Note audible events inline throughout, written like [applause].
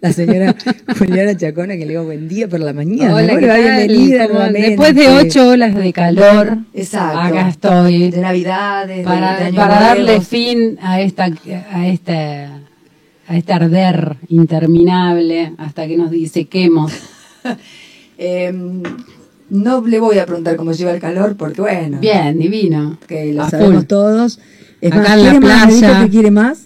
la señora [laughs] Juliana Chacona, que le digo buen día por la mañana. Hola, bienvenida Después de ocho olas de calor, Exacto. acá estoy. De Navidades, para, de, de para darle fin a esta, a este, a este arder interminable hasta que nos disequemos. [laughs] eh, no le voy a preguntar cómo lleva el calor, porque bueno. Bien, divino. Que lo A sabemos full. todos. Es Acá más, en la ¿quiere más, playa. Que quiere más?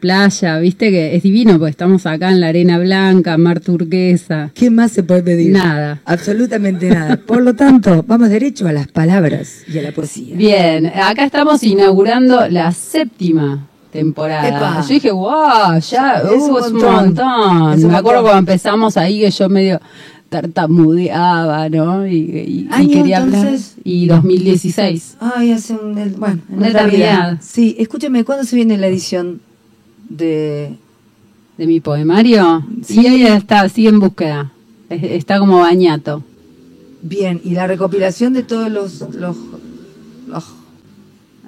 Playa, viste que es divino porque estamos acá en la arena blanca, mar turquesa. ¿Qué más se puede pedir? Nada. Absolutamente nada. [laughs] Por lo tanto, vamos derecho a las palabras y a la poesía. Bien, acá estamos inaugurando la séptima temporada. Epa. Yo dije, wow, ya Es un montón. montón. Es un Me acuerdo montón. cuando empezamos ahí que yo medio tartamudeaba, ¿no? Y, y- y Año, quería hablar. entonces. Y 2016. Ay, hace un. Bueno, en Una eternidad. Sí, escúchame, ¿cuándo se viene la edición de. ¿De mi poemario? Sí, ella está, sigue en búsqueda. Es- Está como bañato. Bien, y la recopilación de todos los. los?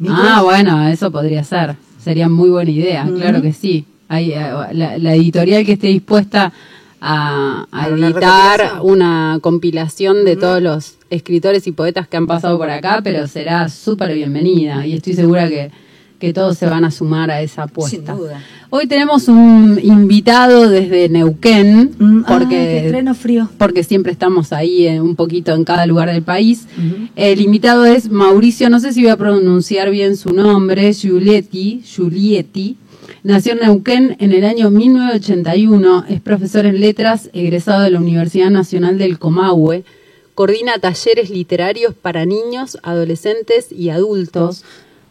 Ah, bueno, eso podría ser. Sería muy buena idea, claro que sí. Hay, eh, la, la editorial que esté dispuesta a, a una editar una compilación de todos los escritores y poetas que han pasado por acá, pero será súper bienvenida y estoy segura que, que todos se van a sumar a esa apuesta. Sin duda. Hoy tenemos un invitado desde Neuquén, Mm, porque frío. porque siempre estamos ahí eh, un poquito en cada lugar del país. El invitado es Mauricio, no sé si voy a pronunciar bien su nombre, Giulietti, Giulietti. Nació en Neuquén en el año 1981, es profesor en letras, egresado de la Universidad Nacional del Comahue, coordina talleres literarios para niños, adolescentes y adultos.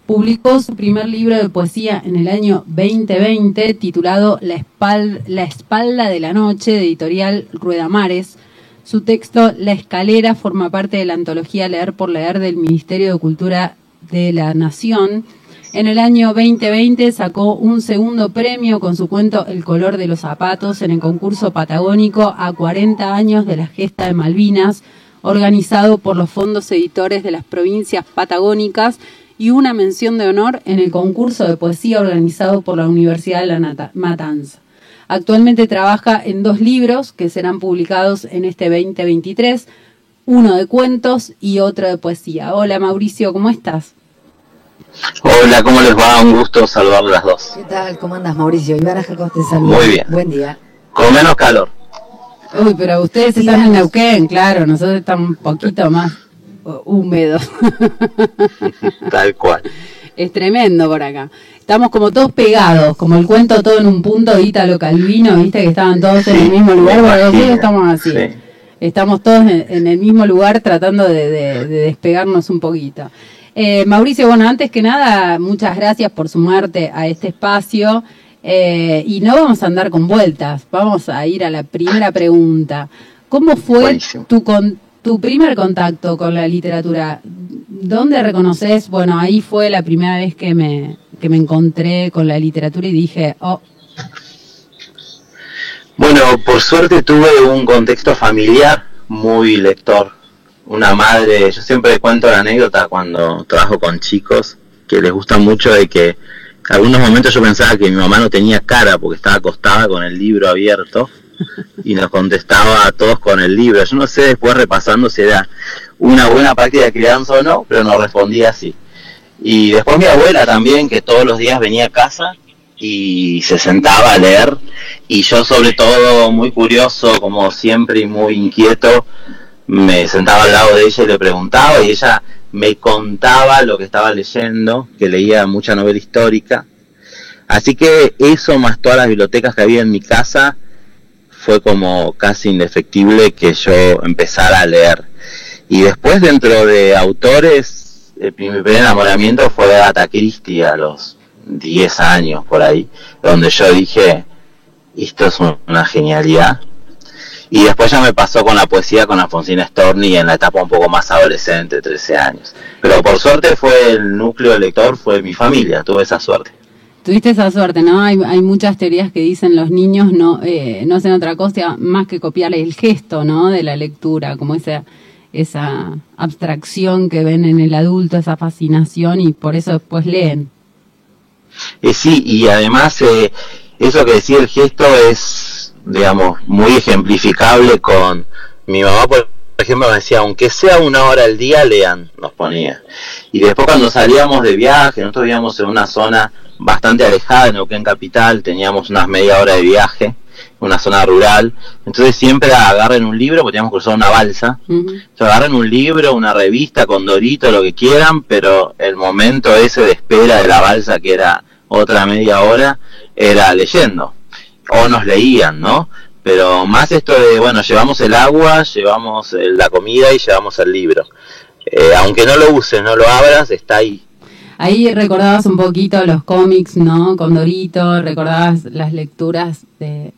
Publicó su primer libro de poesía en el año 2020 titulado La, espal- La espalda de la noche, de editorial Ruedamares. Su texto La escalera forma parte de la antología Leer por Leer del Ministerio de Cultura de la Nación. En el año 2020 sacó un segundo premio con su cuento El color de los zapatos en el concurso patagónico a 40 años de la gesta de Malvinas, organizado por los fondos editores de las provincias patagónicas y una mención de honor en el concurso de poesía organizado por la Universidad de la Matanza. Actualmente trabaja en dos libros que serán publicados en este 2023, uno de cuentos y otro de poesía. Hola Mauricio, ¿cómo estás? Hola, ¿cómo les va? Un gusto saludar a las dos. ¿Qué tal? ¿Cómo andas, Mauricio? Iván Jacob te saluda. Muy bien. Buen día. Con menos calor. Uy, pero ustedes Sí, están en. Neuquén, claro, nosotros estamos un poquito más húmedos. [laughs] Tal cual. es tremendo por acá. Estamos como todos pegados, como el cuento todo en un punto Ítalo Calvino, viste que estaban todos en el mismo lugar, bueno, imagino, estamos así. sí. Estamos todos en, en el mismo lugar tratando de, de- de despegarnos un poquito. Eh, Mauricio, bueno, antes que nada, muchas gracias por sumarte a este espacio. eh, y no vamos a andar con vueltas, vamos a ir a la primera pregunta. ¿Cómo fue Buenísimo. tu, con, tu primer contacto con la literatura? ¿Dónde reconoces? Bueno, ahí fue la primera vez que me, que me encontré con la literatura y dije, oh, Bueno, por suerte tuve un contexto familiar muy lector. Una madre, yo siempre cuento la anécdota cuando trabajo con chicos que les gusta mucho de que algunos momentos yo pensaba que mi mamá no tenía cara porque estaba acostada con el libro abierto y nos contestaba a todos con el libro. Yo no sé después repasando si era una buena práctica de crianza o no, pero nos respondía así. Y después mi abuela también, que todos los días venía a casa y se sentaba a leer y yo sobre todo muy curioso como siempre y muy inquieto me sentaba al lado de ella y le preguntaba y ella me contaba lo que estaba leyendo que leía mucha novela histórica así que eso más todas las bibliotecas que había en mi casa fue como casi indefectible que yo empezara a leer y después dentro de autores el primer enamoramiento fue de Agatha Christie a los 10 años por ahí, donde yo dije, esto es una genialidad. Y después ya me pasó con la poesía con Alfonsina Storni en la etapa un poco más adolescente, 13 años. Pero por suerte fue el núcleo lector, fue mi familia, tuve esa suerte. Tuviste esa suerte, ¿no? Hay, muchas teorías que dicen los niños no, eh, no hacen otra cosa más que copiar el gesto, ¿no? De la lectura, como esa, esa abstracción que ven en el adulto, esa fascinación y por eso después leen. Eh, sí, y además eh, eso que decía el gesto es digamos, muy ejemplificable con mi mamá, por ejemplo, me decía, aunque sea una hora al día, lean, nos ponía. Y después cuando salíamos de viaje, nosotros vivíamos en una zona bastante alejada de Neuquén Capital, teníamos unas media hora de viaje, una zona rural, entonces siempre agarren un libro, porque teníamos que una balsa, entonces agarren un libro, una revista con Dorito, lo que quieran, pero el momento ese de espera de la balsa, que era otra media hora, era leyendo, o nos leían, ¿no? Pero más esto de, bueno, llevamos el agua, llevamos la comida y llevamos el libro. Eh, aunque no lo uses, no lo abras, está ahí. Ahí recordabas un poquito los cómics, ¿no? Con Dorito, recordabas las lecturas de,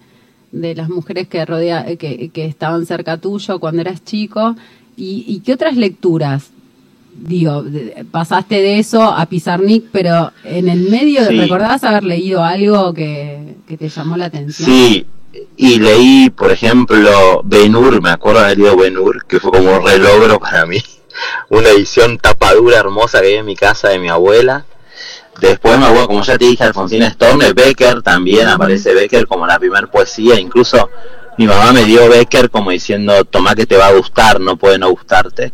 de las mujeres que, rodea, que, que estaban cerca tuyo cuando eras chico. ¿Y, y qué otras lecturas? Digo, pasaste de eso a Pizarnik, pero en el medio, sí. ¿recordabas haber leído algo que, que te llamó la atención? Sí, y leí, por ejemplo, Benur, me acuerdo de haber leído Benur, que fue como un relogro para mí. [laughs] Una edición tapadura hermosa que hay en mi casa de mi abuela. Después me acuerdo, como ya te dije, Alfonsina Storne, Becker también, aparece Becker como la primera poesía. Incluso mi mamá me dio Becker como diciendo, toma que te va a gustar, no puede no gustarte.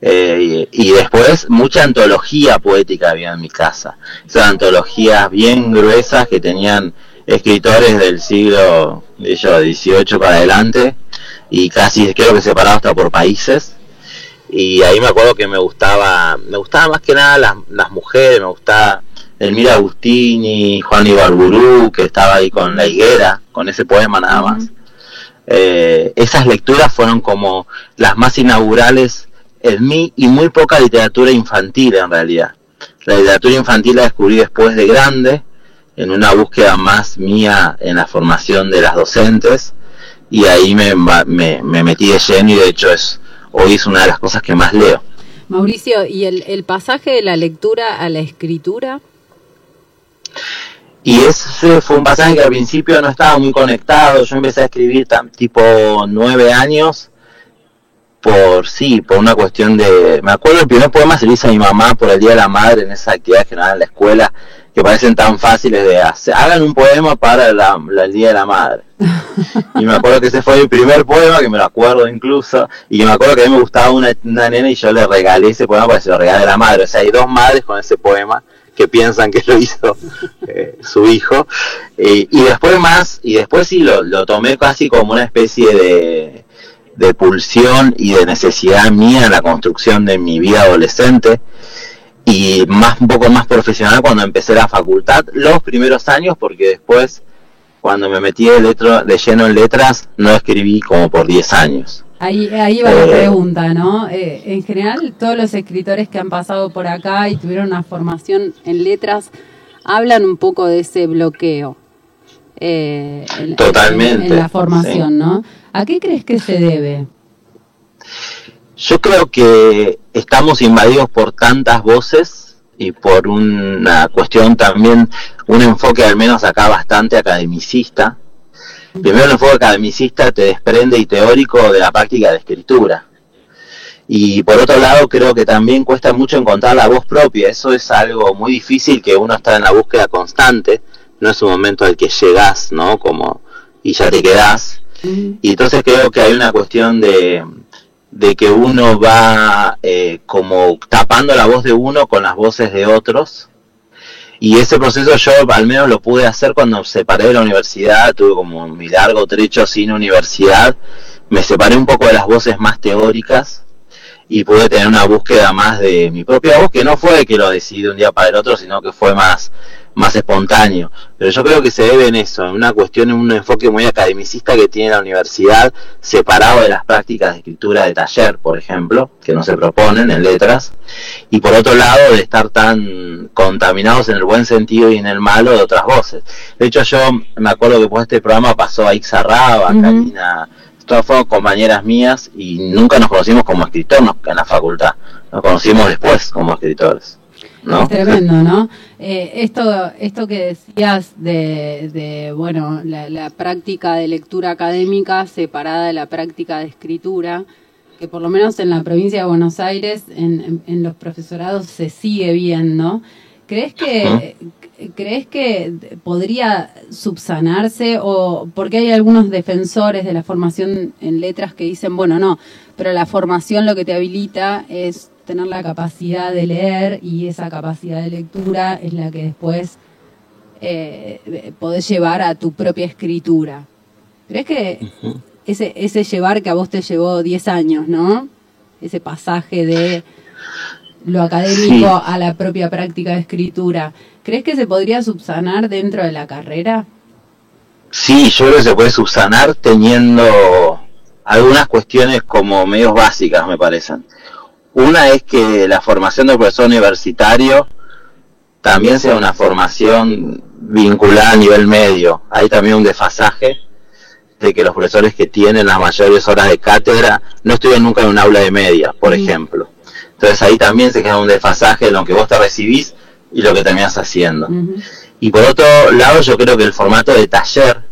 Eh, y, y, después mucha antología poética había en mi casa. Esas antologías bien gruesas que tenían escritores del siglo XVIII para adelante y casi creo que separado hasta por países. Y ahí me acuerdo que me gustaba me gustaba más que nada las, las mujeres me gustaba Elmira Agustini Juan Ibarburú que estaba ahí con la higuera con ese poema nada más. Eh, esas lecturas fueron como las más inaugurales en mí y muy poca literatura infantil en realidad. La literatura infantil la descubrí después de grande en una búsqueda más mía en la formación de las docentes y ahí me, me, me metí de lleno y de hecho es hoy es una de las cosas que más leo. Mauricio, ¿y el, el pasaje de la lectura a la escritura? Y ese fue un pasaje que al principio no estaba muy conectado. Yo empecé a escribir tipo nueve años por sí, por una cuestión de... Me acuerdo el primer poema se lo hice a mi mamá por el Día de la Madre en esa actividad que en la escuela que parecen tan fáciles de hacer. Hagan un poema para la, la, el Día de la Madre. [laughs] y me acuerdo que ese fue mi primer poema, que me lo acuerdo incluso, y que me acuerdo que a mí me gustaba una, una nena y yo le regalé ese poema para que se lo regale a la madre. O sea, hay dos madres con ese poema que piensan que lo hizo [laughs] eh, su hijo. Y, y, después más, y después sí lo, lo tomé casi como una especie de, de pulsión y de necesidad mía en la construcción de mi vida adolescente y más un poco más profesional cuando empecé la facultad los primeros años porque después cuando me metí de, letro, de lleno en letras no escribí como por 10 años ahí, ahí va eh, la pregunta ¿no? Eh, en general todos los escritores que han pasado por acá y tuvieron una formación en letras hablan un poco de ese bloqueo eh, en, totalmente en, en la formación sí. ¿no? ¿a qué crees que se debe? Yo creo que estamos invadidos por tantas voces y por una cuestión también, un enfoque al menos acá bastante academicista. Primero el enfoque academicista te desprende y teórico de la práctica de escritura. Y por otro lado creo que también cuesta mucho encontrar la voz propia. Eso es algo muy difícil que uno está en la búsqueda constante. No es un momento al que llegas, ¿no? Como y ya te quedás. Y entonces creo que hay una cuestión de de que uno va eh, como tapando la voz de uno con las voces de otros. Y ese proceso yo al menos lo pude hacer cuando separé de la universidad, tuve como mi largo trecho sin universidad, me separé un poco de las voces más teóricas y pude tener una búsqueda más de mi propia voz, que no fue que lo decidí de un día para el otro, sino que fue más más espontáneo. Pero yo creo que se debe en eso, en una cuestión, en un enfoque muy academicista que tiene la universidad, separado de las prácticas de escritura de taller, por ejemplo, que no se proponen en letras, y por otro lado de estar tan contaminados en el buen sentido y en el malo de otras voces. De hecho, yo me acuerdo que por este programa pasó a Ixa Raba, uh -huh. Karina, todas fueron compañeras mías y nunca nos conocimos como escritores en la facultad, nos conocimos después como escritores. ¿No? Es tremendo, ¿no? Eh, esto, esto que decías de, de bueno, la, la, práctica de lectura académica separada de la práctica de escritura, que por lo menos en la provincia de Buenos Aires, en, en, en los profesorados se sigue viendo. ¿Crees que, ¿crees que podría subsanarse o porque hay algunos defensores de la formación en letras que dicen, bueno, no, pero la formación lo que te habilita es tener la capacidad de leer y esa capacidad de lectura es la que después eh, podés llevar a tu propia escritura. ¿Crees que ese, ese llevar que a vos te llevó 10 años, ¿no? Ese pasaje de lo académico a la propia práctica de escritura, ¿crees que se podría subsanar dentro de la carrera? Sí, yo creo que se puede subsanar teniendo algunas cuestiones como medios básicas, me parecen. Una es que la formación del profesor universitario también sea una formación vinculada a nivel medio. Hay también un desfasaje de que los profesores que tienen las mayores horas de cátedra no estudian nunca en un aula de media, por ejemplo. Entonces ahí también se queda un desfasaje de lo que vos te recibís y lo que terminás haciendo. Y por otro lado, yo creo que el formato de taller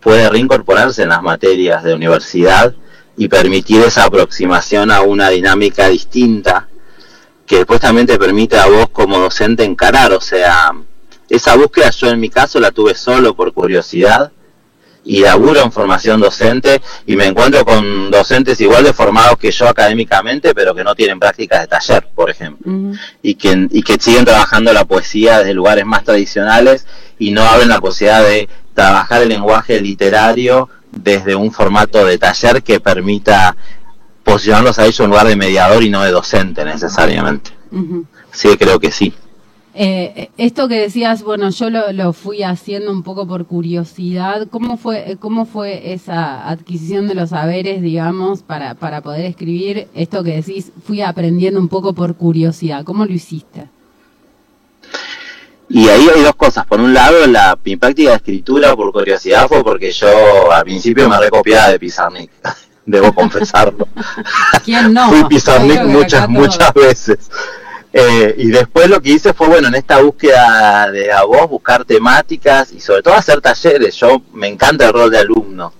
puede reincorporarse en las materias de universidad y permitir esa aproximación a una dinámica distinta que después también te permite a vos como docente encarar, o sea, esa búsqueda yo en mi caso la tuve solo por curiosidad y laburo en formación docente y me encuentro con docentes igual de formados que yo académicamente, pero que no tienen prácticas de taller, por ejemplo, y, que, y que siguen trabajando la poesía desde lugares más tradicionales y no abren la posibilidad de trabajar el lenguaje literario desde un formato de taller que permita posicionarlos a ellos en lugar de mediador y no de docente necesariamente. Sí, creo que sí. Eh, esto que decías, bueno, yo lo, fui haciendo un poco por curiosidad. ¿Cómo fue, cómo fue esa adquisición de los saberes, digamos, para, para poder escribir? Esto que decís, fui aprendiendo un poco por curiosidad. ¿Cómo lo hiciste? Y ahí hay dos cosas. Por un lado, la, mi práctica de escritura por curiosidad fue porque yo al principio me recopiaba de Pizarnik. [laughs] Debo confesarlo. [laughs] ¿Quién no? Fui Pizarnik muchas, muchas veces. Eh, y después lo que hice fue, bueno, en esta búsqueda de a vos, buscar temáticas y sobre todo hacer talleres. Yo me encanta el rol de alumno,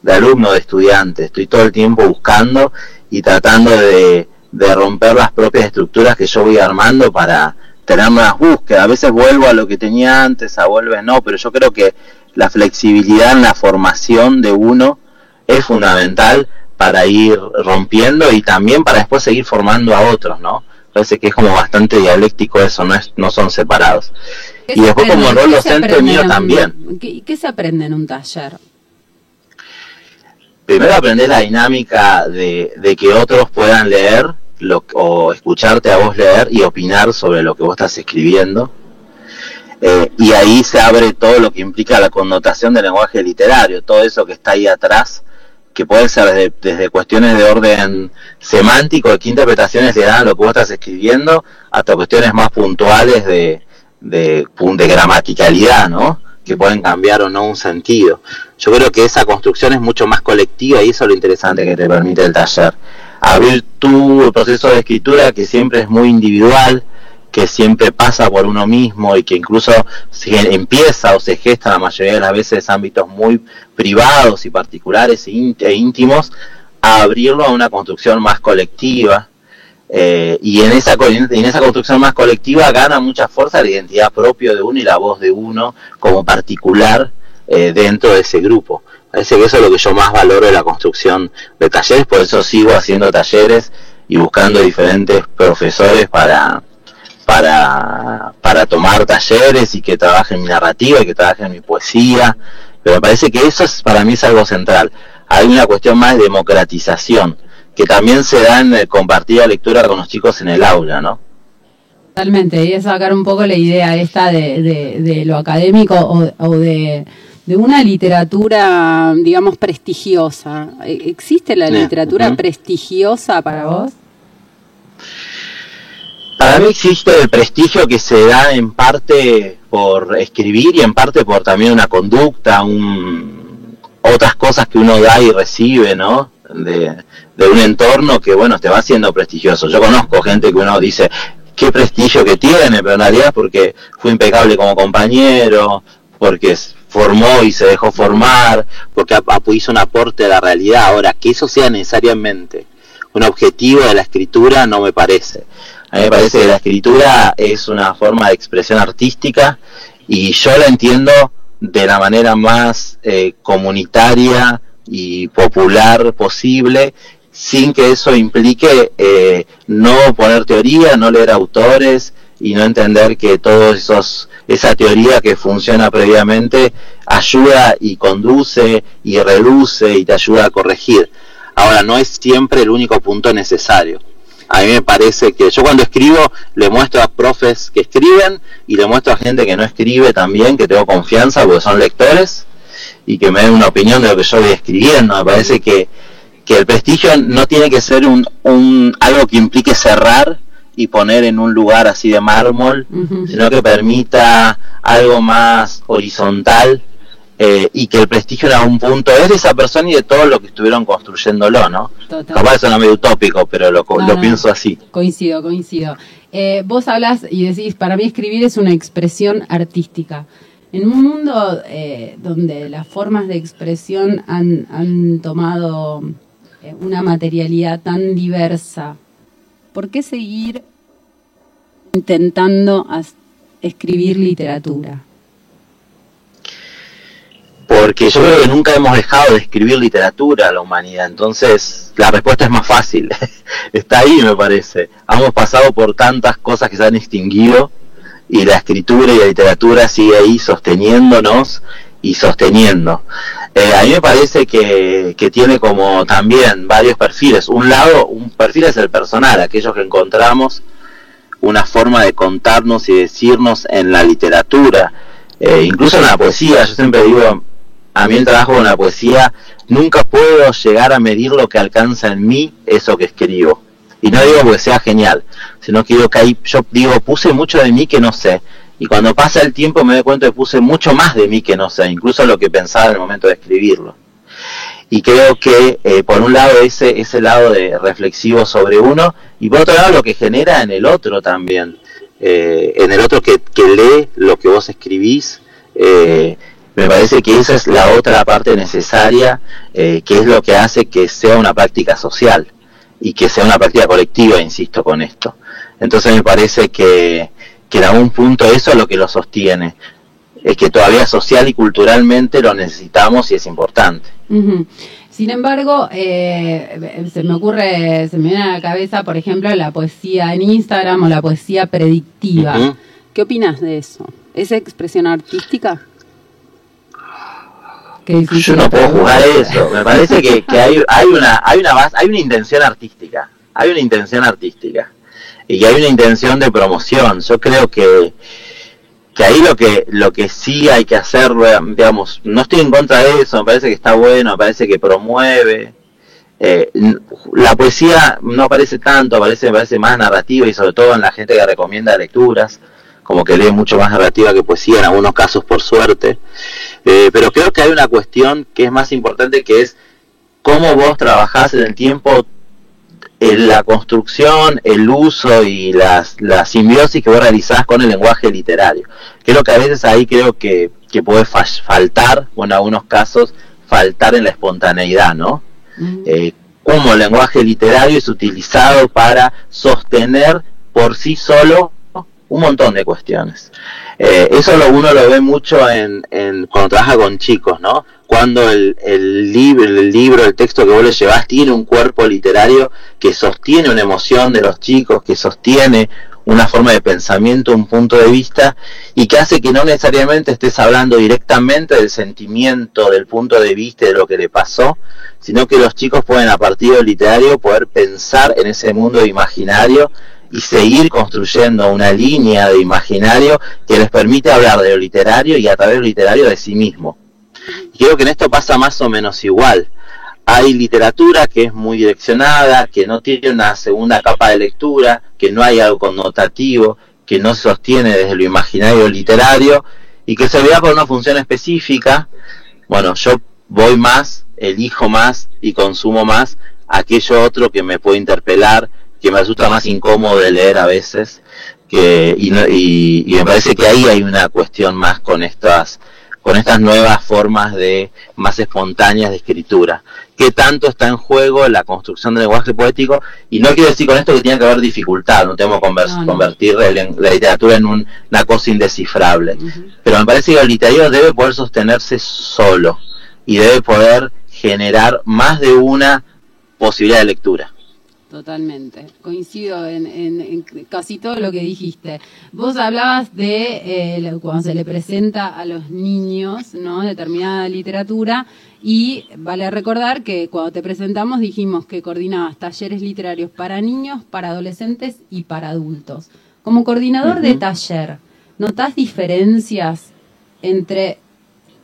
de alumno, de estudiante. Estoy todo el tiempo buscando y tratando de, de romper las propias estructuras que yo voy armando para tener más búsqueda. A veces vuelvo a lo que tenía antes, a vuelve no, pero yo creo que la flexibilidad en la formación de uno es fundamental para ir rompiendo y también para después seguir formando a otros, ¿no? parece que es como bastante dialéctico eso, no, es, no son separados. Y después como rol docente mío también. ¿qué, ¿Qué se aprende en un taller? Primero aprender la dinámica de, de que otros puedan leer lo, o escucharte a vos leer y opinar sobre lo que vos estás escribiendo. Eh, y ahí se abre todo lo que implica la connotación del lenguaje literario, todo eso que está ahí atrás que pueden ser desde, cuestiones de orden semántico, de qué interpretaciones le dan a lo que vos estás escribiendo, hasta cuestiones más puntuales de, de, de gramaticalidad, ¿no? que pueden cambiar o no un sentido. Yo creo que esa construcción es mucho más colectiva y eso es lo interesante que te permite el taller. Abrir tu proceso de escritura que siempre es muy individual, que siempre pasa por uno mismo y que incluso se empieza o se gesta la mayoría de las veces ámbitos muy privados y particulares e, e íntimos, a abrirlo a una construcción más colectiva. Eh, y en esa, en esa construcción más colectiva gana mucha fuerza la identidad propia de uno y la voz de uno como particular eh, dentro de ese grupo. Parece que eso es lo que yo más valoro de la construcción de talleres, por eso sigo haciendo talleres y buscando diferentes profesores para, para, para tomar talleres y que trabaje en mi narrativa y que trabaje en mi poesía, pero me parece que eso es, para mí es algo central. Hay una cuestión más de democratización, que también se da en el compartir la lectura con los chicos en el aula, ¿no? Totalmente, y es sacar un poco la idea esta de, de, lo académico o, de, de, una literatura, digamos, prestigiosa. ¿Existe la literatura prestigiosa para vos? Para mí existe el prestigio que se da en parte por escribir y en parte por también una conducta, un, otras cosas que uno da y recibe, ¿no? De, un entorno que, bueno, te va haciendo prestigioso. Yo conozco gente que uno dice, qué prestigio que tiene, pero en realidad porque fue impecable como compañero, porque formó y se dejó formar, porque hizo un aporte a la realidad. Ahora, que eso sea necesariamente un objetivo de la escritura no me parece. A mí me parece que la escritura es una forma de expresión artística y yo la entiendo de la manera más eh, comunitaria y popular posible sin que eso implique eh, no poner teoría, no leer autores y no entender que todos esos esa teoría que funciona previamente ayuda y conduce y reduce y te ayuda a corregir. Ahora no es siempre el único punto necesario. A mí me parece que yo cuando escribo le muestro a profes que escriben y le muestro a gente que no escribe también, que tengo confianza porque son lectores y que me den una opinión de lo que yo voy escribiendo. Me parece que, que el prestigio no tiene que ser un, un, algo que implique cerrar y poner en un lugar así de mármol, sino que permita algo más horizontal eh, y que el prestigio en algún punto es de esa persona y de todo lo que estuvieron construyéndolo, ¿no? Total. Capaz suena medio utópico, pero lo, lo pienso así. Coincido, coincido. Eh, vos hablas y decís, para mí escribir es una expresión artística. En un mundo eh, donde las formas de expresión han, han tomado eh, una materialidad tan diversa, ¿por qué seguir intentando escribir literatura? Porque yo creo que nunca hemos dejado de escribir literatura a la humanidad, entonces la respuesta es más fácil. [laughs] Está ahí, me parece. Hemos pasado por tantas cosas que se han extinguido y la escritura y la literatura sigue ahí sosteniéndonos y sosteniendo. Eh, a mí me parece que, que, tiene como también varios perfiles. Un lado, un perfil es el personal, aquellos que encontramos una forma de contarnos y decirnos en la literatura, eh, incluso en la poesía. Yo siempre digo, a mí el trabajo con la poesía, nunca puedo llegar a medir lo que alcanza en mí eso que escribo. Y no digo porque sea genial, sino que digo que ahí, yo digo, puse mucho de mí que no sé y cuando pasa el tiempo me doy cuenta que puse mucho más de mí que no sé, incluso lo que pensaba en el momento de escribirlo. Y creo que eh, por un lado ese, ese lado de reflexivo sobre uno y por otro lado lo que genera en el otro también, eh, en el otro que, que, lee lo que vos escribís, eh, me parece que esa es la otra parte necesaria, que es lo que hace que sea una práctica social y que sea una práctica colectiva, insisto con esto. Entonces me parece que, que en algún punto eso es lo que lo sostiene, es que todavía social y culturalmente lo necesitamos y es importante. Sin embargo, eh, se me ocurre, se me viene a la cabeza, por ejemplo, la poesía en Instagram o la poesía predictiva. ¿Qué opinas de eso? ¿Es expresión artística? Yo no puedo jugar eso. Me parece que, que hay, hay, una, hay, una base, hay una intención artística. Hay una intención artística y hay una intención de promoción. Yo creo que, que ahí lo que, lo que sí hay que hacer, digamos, no estoy en contra de eso, me parece que está bueno, me parece que promueve. Eh, la poesía no aparece tanto, aparece, parece más narrativa y sobre todo en la gente que recomienda lecturas, como que lee mucho más narrativa que poesía en algunos casos por suerte. Eh, pero creo que hay una cuestión que es más importante que es cómo vos trabajás en el tiempo la construcción, el uso y las, la simbiosis que vos realizás con el lenguaje literario. Creo que a veces ahí creo que, que puede faltar, bueno, en algunos casos, faltar en la espontaneidad, ¿no? Eh, como el lenguaje literario es utilizado para sostener por sí solo un montón de cuestiones. Eh, eso lo, uno lo ve mucho en, en, cuando trabaja con chicos, ¿no? Cuando el, el, libro, el libro, el texto que vos le llevas tiene un cuerpo literario que sostiene una emoción de los chicos, que sostiene una forma de pensamiento, un punto de vista, y que hace que no necesariamente estés hablando directamente del sentimiento, del punto de vista de lo que le pasó, sino que los chicos pueden a partir del literario poder pensar en ese mundo imaginario y seguir construyendo una línea de imaginario que les permite hablar de lo literario y a través de lo literario de sí mismo. Y creo que en esto pasa más o menos igual. Hay literatura que es muy direccionada, que no tiene una segunda capa de lectura, que no hay algo connotativo, que no se sostiene desde lo imaginario literario y que se vea por una función específica. Bueno, yo voy más, elijo más y consumo más aquello otro que me puede interpelar, que me resulta más incómodo de leer a veces que y, y, me parece que ahí hay una cuestión más con estas con estas nuevas formas de más espontáneas de escritura. ¿Qué tanto está en juego la construcción del lenguaje poético? Y no quiero decir con esto que tiene que haber dificultad, no tenemos que convertir la literatura en una cosa indescifrable. Pero me parece que el literario debe poder sostenerse solo y debe poder generar más de una posibilidad de lectura. Totalmente, coincido en, casi todo lo que dijiste. Vos hablabas de eh, cuando se le presenta a los niños ¿no? determinada literatura y vale recordar que cuando te presentamos dijimos que coordinabas talleres literarios para niños, para adolescentes y para adultos. Como coordinador de taller, ¿notás diferencias entre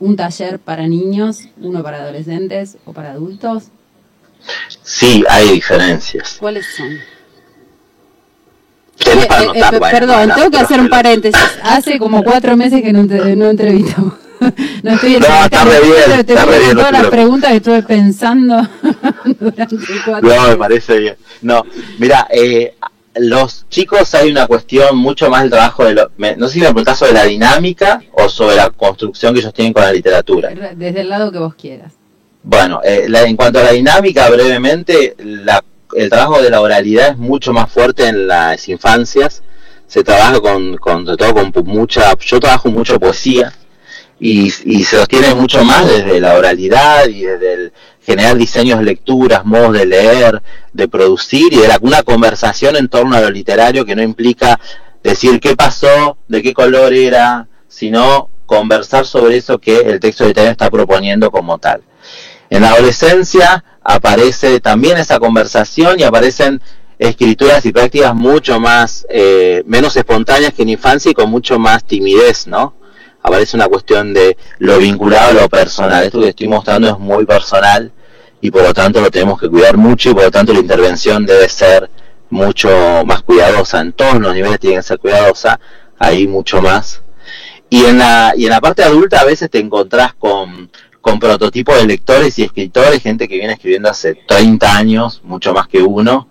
un taller para niños, uno para adolescentes o para adultos? Sí, hay diferencias. ¿Cuáles son? Eh, eh, eh, perdón, tengo que hacer un paréntesis. Hace como cuatro meses que no, no entrevistamos. [laughs] no estoy no, está re bien, bien, todas las preguntas que estuve pensando [laughs] durante cuatro No, me parece bien. No, mira, eh, los chicos hay una cuestión mucho más del trabajo de lo, no sé si me preguntás sobre la dinámica o sobre la construcción que ellos tienen con la literatura. Desde el lado que vos quieras. Bueno, eh, en cuanto a la dinámica, brevemente, el trabajo de la oralidad es mucho más fuerte en las infancias. Se trabaja con, con todo con mucha, yo trabajo mucho poesía y, y se sostiene mucho más desde la oralidad y desde el generar diseños, lecturas, modos de leer, de producir y de la, una conversación en torno a lo literario que no implica decir qué pasó, de qué color era, sino conversar sobre eso que el texto literario está proponiendo como tal. En la adolescencia aparece también esa conversación y aparecen escrituras y prácticas mucho más, eh, menos espontáneas que en infancia y con mucho más timidez, ¿no? Aparece una cuestión de lo vinculado a lo personal. Esto que estoy mostrando es muy personal y por lo tanto lo tenemos que cuidar mucho y por lo tanto la intervención debe ser mucho más cuidadosa. En todos los niveles tiene que ser cuidadosa, ahí mucho más. Y en la, y en la parte adulta a veces te encontrás con con prototipos de lectores y escritores, gente que viene escribiendo hace 30 años, mucho más que uno,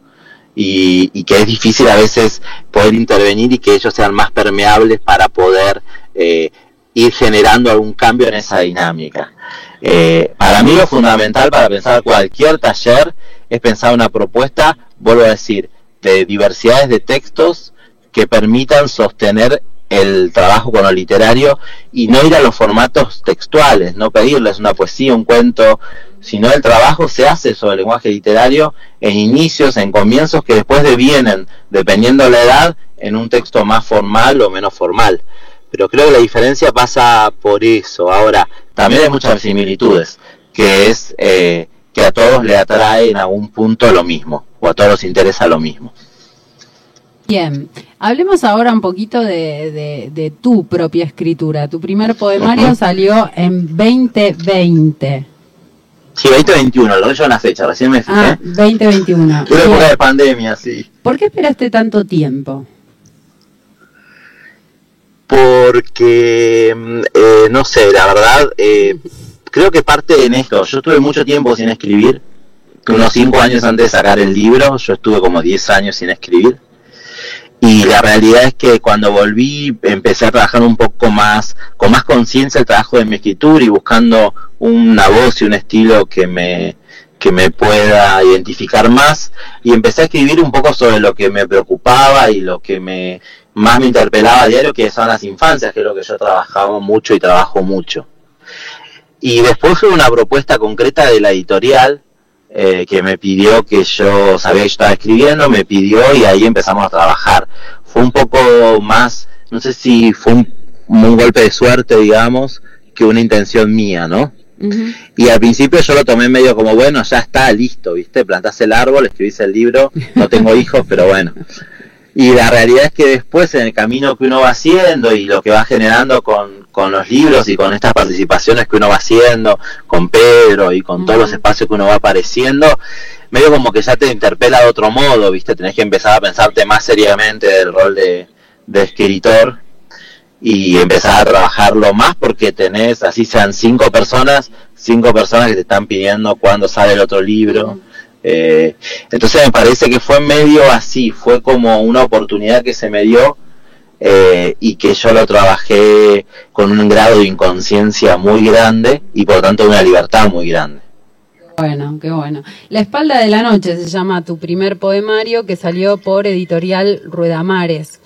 y, que es difícil a veces poder intervenir y que ellos sean más permeables para poder eh, ir generando algún cambio en esa dinámica. Eh, para mí lo fundamental para pensar cualquier taller es pensar una propuesta, vuelvo a decir, de diversidades de textos que permitan sostener el trabajo con lo literario y no ir a los formatos textuales, no pedirles una poesía, un cuento, sino el trabajo se hace sobre el lenguaje literario en inicios, en comienzos que después devienen, dependiendo de la edad, en un texto más formal o menos formal. Pero creo que la diferencia pasa por eso. Ahora, también hay muchas similitudes, que es eh, que a todos le atrae en algún punto lo mismo, o a todos les interesa lo mismo. Bien, hablemos ahora un poquito de, tu propia escritura. Tu primer poemario salió en 2020. Sí, 2021, lo doy una fecha, recién me fijé. Ah, 2021. Una época de pandemia, sí. ¿Por qué esperaste tanto tiempo? Porque, mm, eh, no sé, la verdad, eh, creo que parte en esto. Yo estuve mucho tiempo sin escribir, unos 5 años antes de sacar el libro, yo estuve como 10 años sin escribir y la realidad es que cuando volví empecé a trabajar un poco más, con más conciencia el trabajo de mi escritura y buscando una voz y un estilo que me, que me pueda identificar más. Y empecé a escribir un poco sobre lo que me preocupaba y lo que me más me interpelaba a diario que son las infancias que es lo que yo trabajaba mucho y trabajo mucho. Y después fue una propuesta concreta de la editorial eh, que me pidió que yo sabía que estaba escribiendo, me pidió y ahí empezamos a trabajar. Fue un poco más, no sé si fue un, un golpe de suerte, digamos, que una intención mía, ¿no? Y al principio yo lo tomé medio como, bueno, ya está, listo, ¿viste? Plantás el árbol, escribís el libro, no tengo hijos, pero bueno. Y la realidad es que después en el camino que uno va haciendo y lo que va generando con, con los libros y con estas participaciones que uno va haciendo, con Pedro y con todos los espacios que uno va apareciendo, medio como que ya te interpela de otro modo, ¿viste? Tenés que empezar a pensarte más seriamente del rol de, de escritor y empezar a trabajarlo más porque tenés, así sean cinco personas, cinco personas que te están pidiendo cuándo sale el otro libro. Eh, entonces me parece que fue medio así, fue como una oportunidad que se me dio eh, y que yo lo trabajé con un grado de inconsciencia muy grande y por lo tanto una libertad muy grande. Bueno, qué bueno. La espalda de la noche se llama tu primer poemario que salió por editorial Ruedamares.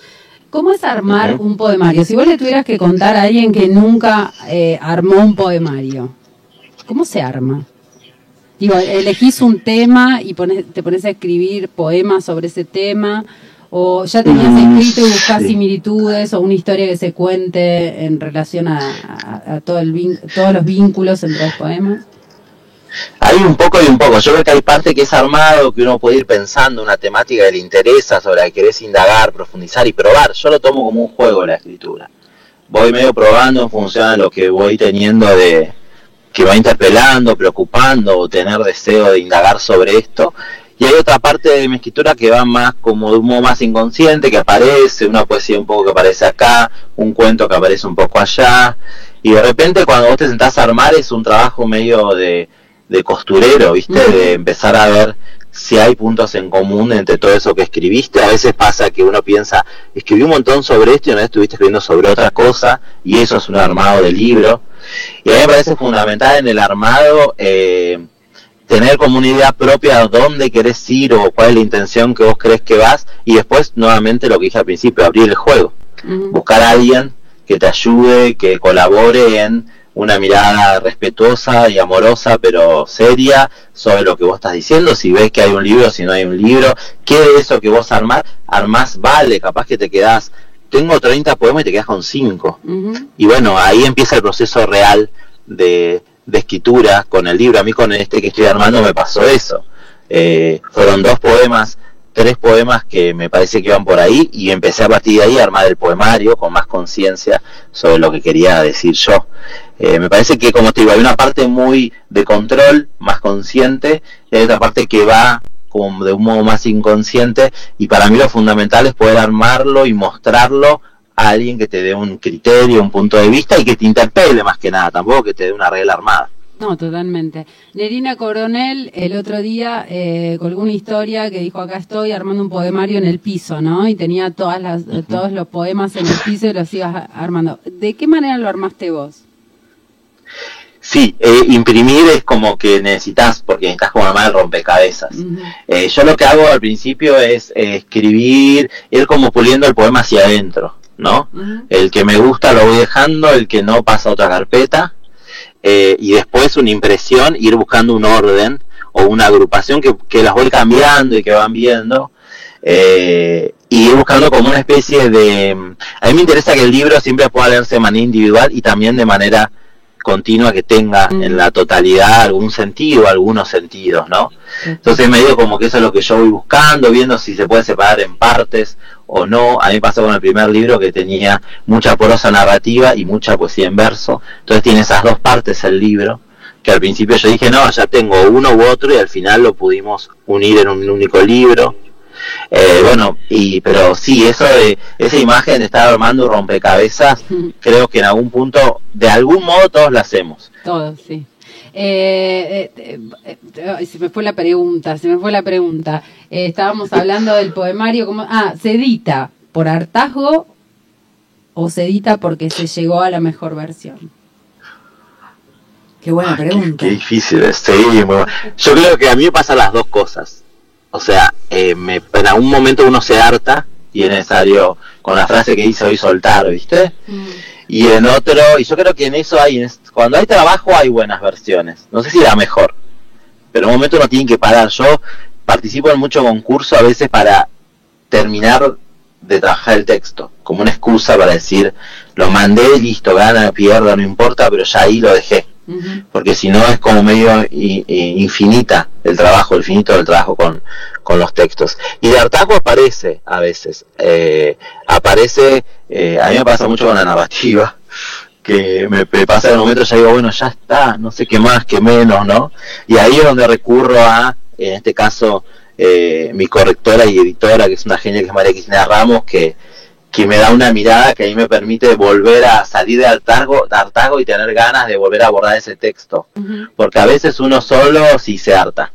¿Cómo es armar un poemario? Si vos le tuvieras que contar a alguien que nunca eh, armó un poemario, ¿cómo se arma? Digo, elegís un tema y te pones a escribir poemas sobre ese tema, o ya tenías mm, escrito y buscas similitudes, o una historia que se cuente en relación a, todo el, todos los vínculos entre los poemas. Hay un poco y un poco. Yo creo que hay parte que es armado, que uno puede ir pensando una temática que le interesa, sobre la que querés indagar, profundizar y probar. Yo lo tomo como un juego la escritura. Voy medio probando en función de lo que voy teniendo de que va interpelando, preocupando o tener deseo de indagar sobre esto. Y hay otra parte de mi escritura que va más como de un modo más inconsciente, que aparece, una poesía un poco que aparece acá, un cuento que aparece un poco allá. Y de repente cuando vos te sentás a armar es un trabajo medio de, de costurero, ¿viste? De empezar a ver si hay puntos en común entre todo eso que escribiste. A veces pasa que uno piensa, escribí un montón sobre esto y una vez estuviste escribiendo sobre otra cosa y eso es un armado de libro. Y a mí me parece fundamental en el armado eh, tener como una idea propia dónde querés ir o cuál es la intención que vos crees que vas y después nuevamente lo que dije al principio, abrir el juego. Buscar a alguien que te ayude, que colabore en una mirada respetuosa y amorosa, pero seria, sobre lo que vos estás diciendo, si ves que hay un libro, si no hay un libro, qué de eso que vos armás, armás vale, capaz que te quedás, tengo 30 poemas y te quedas con 5. Y bueno, ahí empieza el proceso real de, de, escritura con el libro. A mí con este que estoy armando me pasó eso. Eh, fueron dos poemas tres poemas que me parece que iban por ahí y empecé a partir de ahí a armar el poemario con más conciencia sobre lo que quería decir yo. Eh, me parece que, como te digo, hay una parte muy de control, más consciente, y hay otra parte que va como de un modo más inconsciente y para mí lo fundamental es poder armarlo y mostrarlo a alguien que te dé un criterio, un punto de vista y que te interpele más que nada, tampoco que te dé una regla armada. No, totalmente. Nerina Coronel el otro día eh, colgó una historia que dijo acá estoy armando un poemario en el piso, ¿no? Y tenía todas las, todos los poemas en el piso y los ibas armando. ¿De qué manera lo armaste vos? Sí, eh, imprimir es como que necesitas, porque necesitas como armar el rompecabezas. eh, yo lo que hago al principio es eh, escribir, ir como puliendo el poema hacia adentro, ¿no? El que me gusta lo voy dejando, el que no pasa a otra carpeta eh, y después una impresión, ir buscando un orden o una agrupación que, que las voy cambiando y que van viendo. Eh, y ir buscando como una especie de... A mí me interesa que el libro siempre pueda leerse de manera individual y también de manera continua que tenga en la totalidad algún sentido, algunos sentidos, ¿no? Entonces medio como que eso es lo que yo voy buscando, viendo si se puede separar en partes o no. A mí pasó con el primer libro que tenía mucha prosa narrativa y mucha poesía en verso. Entonces tiene esas dos partes el libro, que al principio yo dije, no, ya tengo uno u otro y al final lo pudimos unir en un único libro. Eh, bueno, y pero sí, eso de esa imagen de estar armando rompecabezas, [laughs] creo que en algún punto, de algún modo, todos la hacemos. Todos, sí. Eh, eh, se me fue la pregunta, se me fue la pregunta. estábamos hablando del poemario, como, ah, ¿se edita por hartazgo o se edita porque se llegó a la mejor versión? Qué buena pregunta. Qué, difícil, sí, Yo creo que a mí me pasan las dos cosas. O sea, eh, me, en algún momento uno se harta y es necesario, con la frase que dice hoy, soltar, ¿viste? Mm. Y en otro, y yo creo que en eso hay, cuando hay trabajo hay buenas versiones. No sé si la mejor, pero en un momento uno tiene que parar. Yo participo en mucho concurso a veces para terminar de trabajar el texto, como una excusa para decir, lo mandé, listo, gana, pierda, no importa, pero ya ahí lo dejé porque si no es como medio infinita el trabajo, el finito del trabajo con, con los textos. Y de hartazgo aparece a veces, eh, aparece, eh, a mí me pasa mucho con la narrativa, que me, pasa en el momento ya digo, bueno, ya está, no sé qué más, qué menos, ¿no? Y ahí es donde recurro a, en este caso, eh, mi correctora y editora, que es una genia que es María Cristina Ramos, que que me da una mirada que a mí me permite volver a salir de hartazgo, de y tener ganas de volver a abordar ese texto. Porque a veces uno solo sí se harta.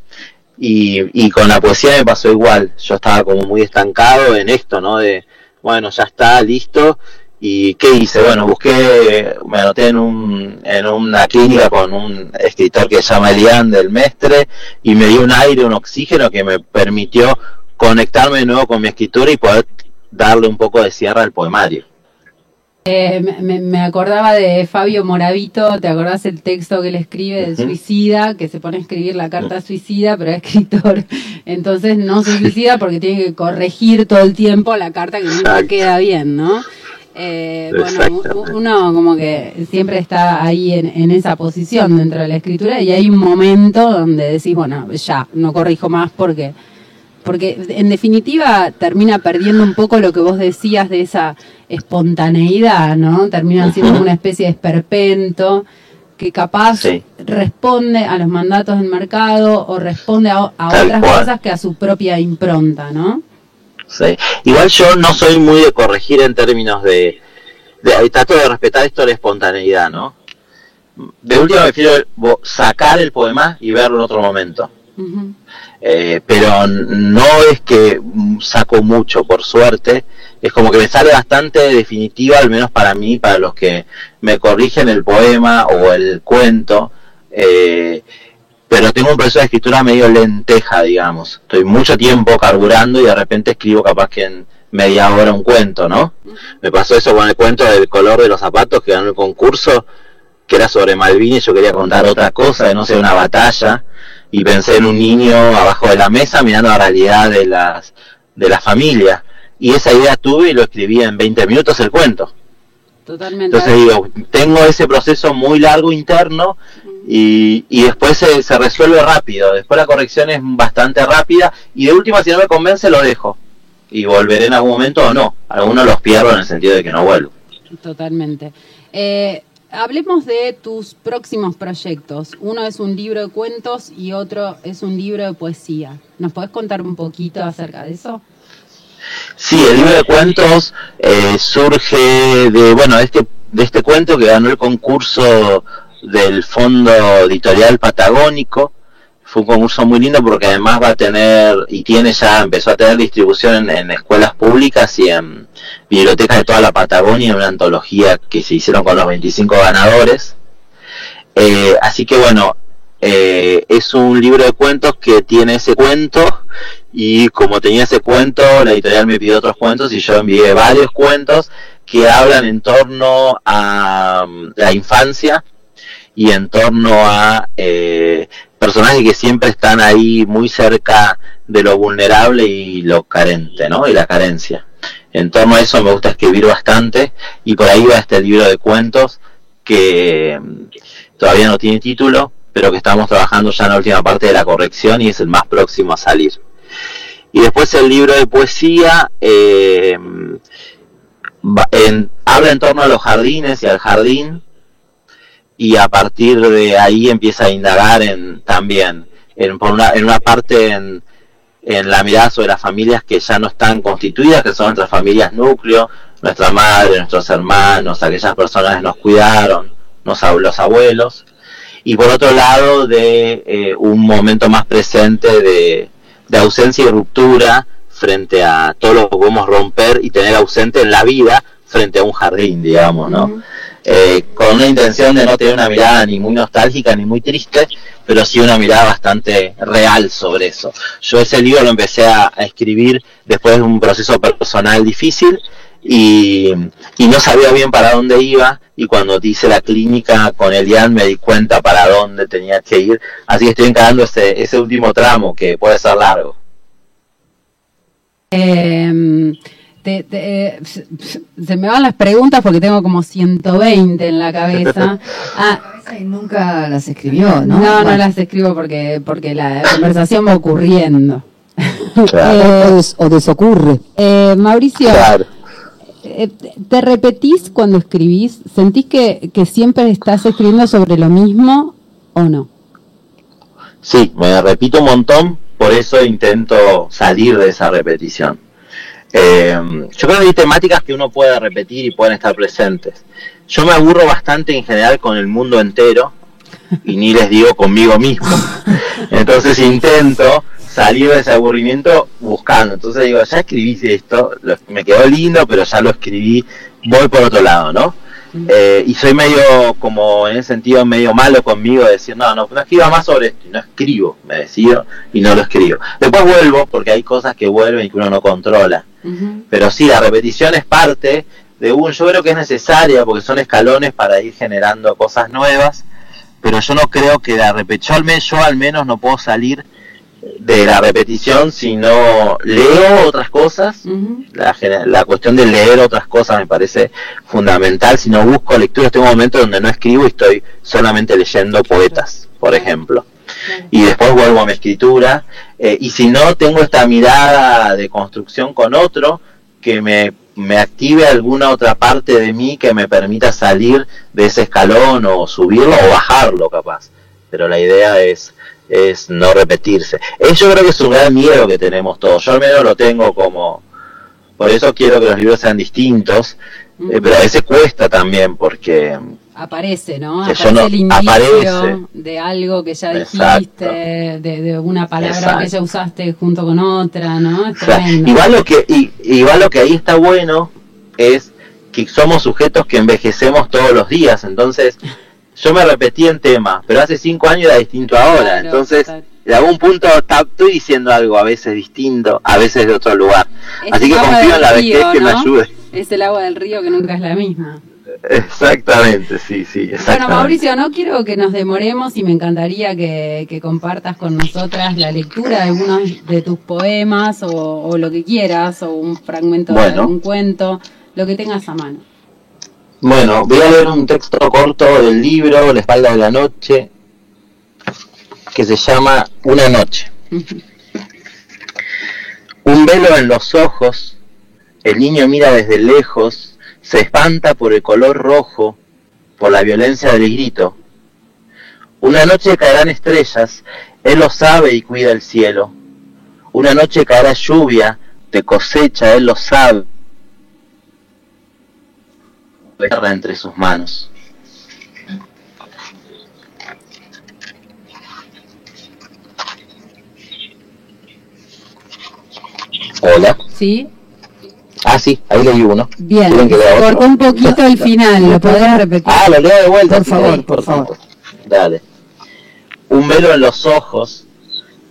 Y, y con la poesía me pasó igual. Yo estaba como muy estancado en esto, ¿no? De, bueno, ya está, listo. ¿Y qué hice? Bueno, busqué, me anoté en, un, en una clínica con un escritor que se llama Elian del Mestre y me dio un aire, un oxígeno que me permitió conectarme de nuevo con mi escritura y poder darle un poco de cierre al poemario. Eh, me, acordaba de Fabio Moravito, ¿te acordás el texto que él escribe del suicida? Que se pone a escribir la carta suicida, pero es escritor. [laughs] Entonces no se suicida porque tiene que corregir todo el tiempo la carta que nunca queda bien, ¿no? Eh, bueno, uno como que siempre está ahí en, en, esa posición dentro de la escritura y hay un momento donde decís, bueno, ya, no corrijo más porque porque en definitiva termina perdiendo un poco lo que vos decías de esa espontaneidad, ¿no? Termina siendo una especie de esperpento que capaz responde a los mandatos del mercado o responde a, otras cosas que a su propia impronta, ¿no? Sí. Igual yo no soy muy de corregir en términos de, de trato de respetar esto de la espontaneidad, ¿no? De última prefiero sacar el poema y verlo en otro momento. Eh, pero no es que saco mucho, por suerte. Es como que me sale bastante definitiva, al menos para mí, para los que me corrigen el poema o el cuento. Eh, pero tengo un proceso de escritura medio lenteja, digamos. Estoy mucho tiempo carburando y de repente escribo capaz que en media hora un cuento, ¿no? Me pasó eso con el cuento del color de los zapatos que ganó el concurso, que era sobre Malvinas, yo quería contar otra cosa, de no sé, una batalla y pensé en un niño abajo de la mesa mirando la realidad de las de la familia y esa idea tuve y lo escribí en 20 minutos el cuento. Totalmente. Entonces digo, tengo ese proceso muy largo interno y, y después se, se, resuelve rápido. Después la corrección es bastante rápida y de última si no me convence lo dejo y volveré en algún momento o no. Algunos los pierdo en el sentido de que no vuelvo. Totalmente. Eh, hablemos de tus próximos proyectos. Uno es un libro de cuentos y otro es un libro de poesía. ¿Nos podés contar un poquito acerca de eso? Sí, el libro de cuentos eh, surge de, bueno, este, de este cuento que ganó el concurso del Fondo Editorial Patagónico fue un concurso muy lindo porque además va a tener y tiene ya empezó a tener distribución en, escuelas públicas y en bibliotecas de toda la Patagonia una antología que se hicieron con los 25 ganadores. Eh, así que bueno eh, es un libro de cuentos que tiene ese cuento y como tenía ese cuento la editorial me pidió otros cuentos y yo envié varios cuentos que hablan en torno a mm, la infancia y en torno a eh, personajes que siempre están ahí muy cerca de lo vulnerable y lo carente, ¿no? Y la carencia. En torno a eso me gusta escribir bastante y por ahí va este libro de cuentos que mm, todavía no tiene título, pero que estamos trabajando ya en la última parte de la corrección y es el más próximo a salir. Y después el libro de poesía eh, habla en torno a los jardines y al jardín, y a partir de ahí empieza a indagar en también en, por una, en una parte en, la mirada sobre las familias que ya no están constituidas, que son nuestras familias núcleo, nuestra madre, nuestros hermanos, aquellas personas que nos cuidaron, los abuelos, y por otro lado de eh, un momento más presente de, de, ausencia y ruptura frente a todo lo que podemos romper y tener ausente en la vida frente a un jardín, digamos, ¿no? Eh, con una intención de no tener una mirada ni muy nostálgica ni muy triste, pero sí una mirada bastante real sobre eso. Yo ese libro lo empecé a, escribir después de un proceso personal difícil y, no sabía bien para dónde iba y cuando hice la clínica con Elian me di cuenta para dónde tenía que ir, así que estoy encarando ese, ese último tramo que puede ser largo. Eh te, se me van las preguntas porque tengo como 120 en la cabeza. [laughs] Ah, y nunca las escribió, ¿no? No, no las escribo porque, porque la conversación va ocurriendo. [laughs] o desocurre. Eh, Mauricio, eh, ¿te repetís cuando escribís? ¿Sentís que, que siempre estás escribiendo sobre lo mismo o no? Sí, me repito un montón, por eso intento salir de esa repetición. Eh, yo creo que hay temáticas que uno puede repetir y pueden estar presentes. Yo me aburro bastante en general con el mundo entero y ni les digo conmigo mismo. [laughs] Entonces intento salir de ese aburrimiento buscando. Entonces digo, ya escribí esto, me quedó lindo, pero ya lo escribí, voy por otro lado, ¿no? Eh, y soy medio, como en ese sentido, medio malo conmigo, de decir, no, no, no escriba más sobre esto, y no escribo, me decido y no lo escribo. Después vuelvo, porque hay cosas que vuelven y que uno no controla. Pero sí, la repetición es parte de un, yo creo que es necesaria, porque son escalones para ir generando cosas nuevas, pero yo no creo que la repetición, yo al menos no puedo salir de la repetición, sino leo otras cosas. la, la, cuestión de leer otras cosas me parece fundamental. Si no busco lecturas, tengo momentos donde no escribo y estoy solamente leyendo poetas, por ejemplo. Y después vuelvo a mi escritura. Eh, y si no, tengo esta mirada de construcción con otro que me, me active alguna otra parte de mí que me permita salir de ese escalón o subirlo o bajarlo capaz. Pero la idea es es no repetirse. Eso creo que es un gran miedo que tenemos todos. Yo al menos lo tengo como... Por eso quiero que los libros sean distintos, eh, pero a veces cuesta también porque... Aparece, ¿no? Aparece el indicio de algo que ya dijiste, de, una palabra que ya usaste junto con otra, ¿no? igual, lo que, igual lo que ahí está bueno es que somos sujetos que envejecemos todos los días, entonces yo me repetí en tema, pero hace cinco años era distinto ahora. Entonces, de algún punto estoy diciendo algo a veces distinto, a veces de otro lugar. Así que confío en la vejez que me ayude. Es el agua del río que nunca es la misma. Exactamente, sí, sí. Bueno, Mauricio, no quiero que nos demoremos y me encantaría que, compartas con nosotras la lectura de algunos de tus poemas o, lo que quieras, o un fragmento de un cuento, lo que tengas a mano. Bueno, voy a leer un texto corto del libro La espalda de la noche, que se llama Una noche. Un velo en los ojos, el niño mira desde lejos, se espanta por el color rojo, por la violencia del grito. Una noche caerán estrellas, él lo sabe y cuida el cielo. Una noche caerá lluvia, de cosecha, él lo sabe entre sus manos. Hola. Sí. Ah, sí, ahí leí uno. Bien, cortó un poquito el final, ¿lo podés repetir? Ah, lo leo de vuelta. Por favor, por favor. Dale. Un velo en los ojos,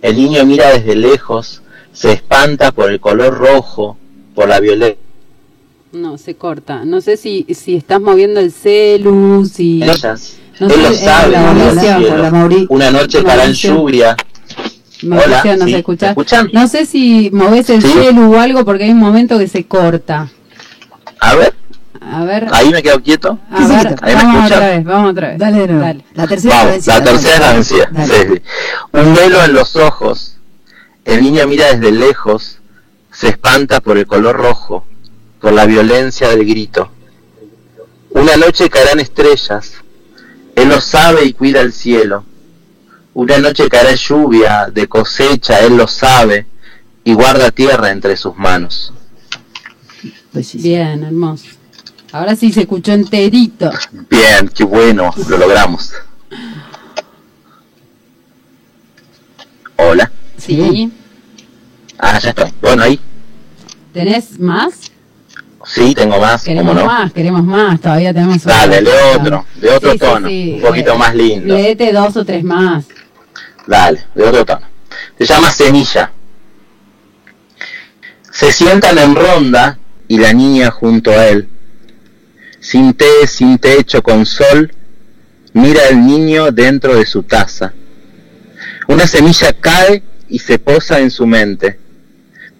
el niño mira desde lejos, se espanta por el color rojo, por la violencia no, se corta. No sé si, si estás moviendo el celu, si... Ellas. No Él lo sabe. Una noche para en lluvia. Mauricio, ¿nos escuchás? No sé si moves el celu o algo porque hay un momento que se corta. A ver. A ver. Ahí me quedo quieto. A ver, Ahí vamos me otra vez, vamos otra vez. Dale, no. Dale. La tercera vamos, La tercera la Sí, sí. Un velo en los ojos. El niño mira desde lejos. Se espanta por el color rojo por la violencia del grito. Una noche caerán estrellas, Él lo sabe y cuida el cielo. Una noche caerá lluvia de cosecha, Él lo sabe y guarda tierra entre sus manos. Bien, hermoso. Ahora sí se escuchó enterito. Bien, qué bueno, lo logramos. Hola. Sí. Ah, ya está. Bueno, ahí. ¿Tenés más? Sí, tengo más. Queremos más, queremos más, todavía tenemos. Dale, de otro, de otro tono, un poquito más lindo. Léete dos o tres más. Dale, de otro tono. Se llama Semilla. Se sientan en ronda y la niña junto a él. Sin té, sin techo, con sol, mira el niño dentro de su taza. Una semilla cae y se posa en su mente.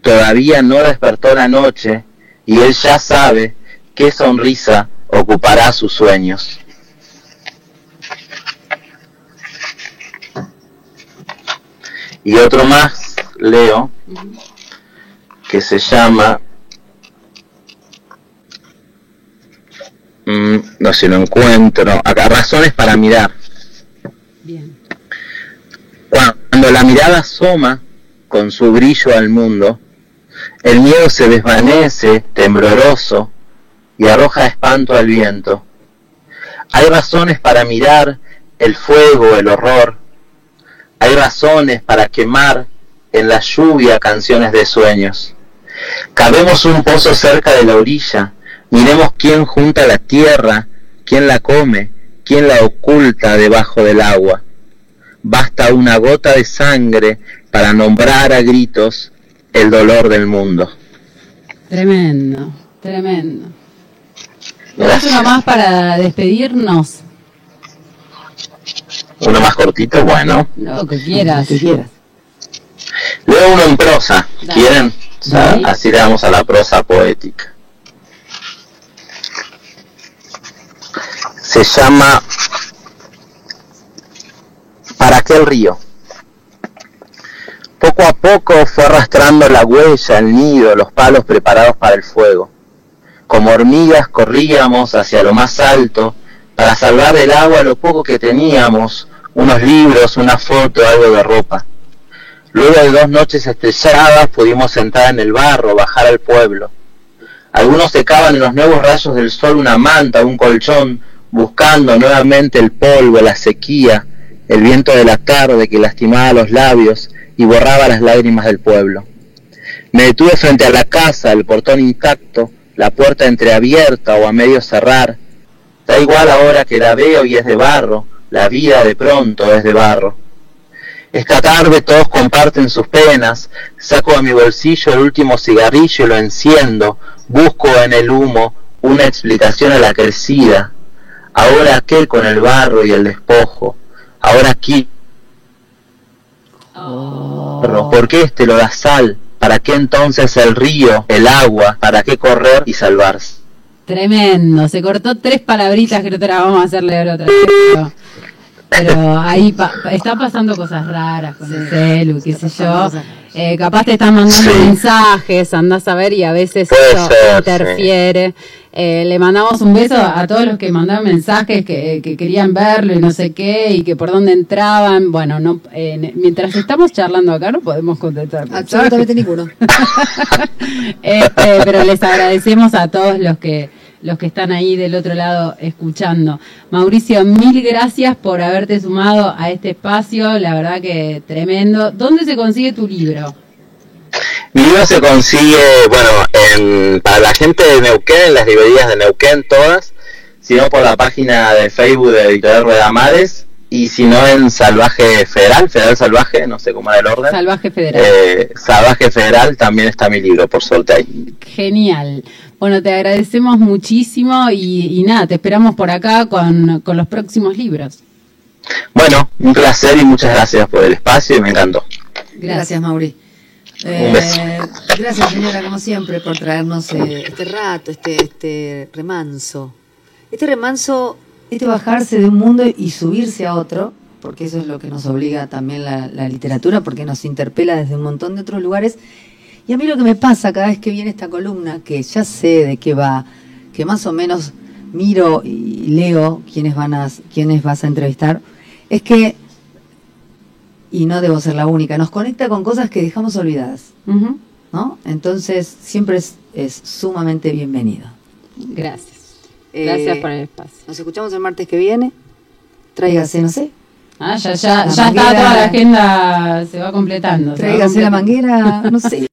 Todavía no despertó la noche y él ya sabe qué sonrisa ocupará sus sueños. Y otro más, leo, que se llama, mm, no sé si lo encuentro, acá, razones para mirar. Cuando la mirada asoma con su brillo al mundo, el miedo se desvanece, tembloroso, y arroja espanto al viento. Hay razones para mirar el fuego, el horror. Hay razones para quemar en la lluvia canciones de sueños. Cabemos un pozo cerca de la orilla, miremos quién junta la tierra, quién la come, quién la oculta debajo del agua. Basta una gota de sangre para nombrar a gritos el dolor del mundo. Tremendo, tremendo. ¿Tenés uno más para despedirnos? Uno más cortito, bueno. Lo que quieras. que quieras. Leo uno en prosa, Dale. ¿quieren? O sea, Dale. así le damos a la prosa poética. Se llama ¿Para qué el río? Poco a poco fue arrastrando la huella, el nido, los palos preparados para el fuego. Como hormigas corríamos hacia lo más alto para salvar del agua lo poco que teníamos, unos libros, una foto, algo de ropa. Luego de dos noches estrelladas pudimos entrar en el barro, bajar al pueblo. Algunos secaban en los nuevos rayos del sol una manta, un colchón, buscando nuevamente el polvo, la sequía, el viento de la tarde que lastimaba los labios y borraba las lágrimas del pueblo. Me detuve frente a la casa, el portón intacto, la puerta entreabierta o a medio cerrar. Da igual ahora que la veo y es de barro, la vida de pronto es de barro. Esta tarde todos comparten sus penas, saco de mi bolsillo el último cigarrillo y lo enciendo, busco en el humo una explicación a la crecida. Ahora qué con el barro y el despojo, ahora aquí, Oh. ¿por qué este lo da sal? ¿Para qué entonces el río, el agua? ¿Para qué correr y salvarse? Tremendo, se cortó tres palabritas que las vamos a hacer leer otra. Pero, ahí pa- está [laughs] pasando cosas raras con el celu, qué sé yo. Eh, capaz te están mandando Sí. mensajes, andás a ver y a veces Puede eso ser, interfiere. Eh, le mandamos un beso a todos los que mandaron mensajes que, que querían verlo y no sé qué y que por dónde entraban. Bueno, no, eh, mientras estamos charlando acá no podemos contestar. Absolutamente ninguno. [laughs] Este, pero les agradecemos a todos los que los que están ahí del otro lado escuchando. Mauricio, mil gracias por haberte sumado a este espacio, la verdad que tremendo. ¿Dónde se consigue tu libro? Mi libro se consigue, bueno, en, para la gente de Neuquén, en las librerías de Neuquén todas, sino por la página de Facebook de Editorial Rueda Mares, y si no en Salvaje Federal, Federal Salvaje, no sé cómo era el orden. Salvaje Federal. Eh, Salvaje Federal también está mi libro, por suerte ahí. Genial. Bueno, te agradecemos muchísimo y, y nada, te esperamos por acá con, con los próximos libros. Bueno, un placer y muchas gracias por el espacio y me encantó. Gracias, Mauri. Un beso. Eh, gracias, señora, como siempre, por traernos eh, este rato, este, este remanso. Este remanso, este bajarse de un mundo y subirse a otro, porque eso es lo que nos obliga también la, la literatura, porque nos interpela desde un montón de otros lugares. Y a mí lo que me pasa cada vez que viene esta columna, que ya sé de qué va, que más o menos miro y leo quiénes, van a, quiénes vas a entrevistar, es que y no debo ser la única, nos conecta con cosas que dejamos olvidadas. ¿no? Entonces siempre es, es sumamente bienvenido. Gracias. Eh, Gracias por el espacio. Nos escuchamos el martes que viene. Tráigase, no sé, Ah, ya, ya, La ya está toda la agenda, se va completando. va tráigase la manguera, no sé.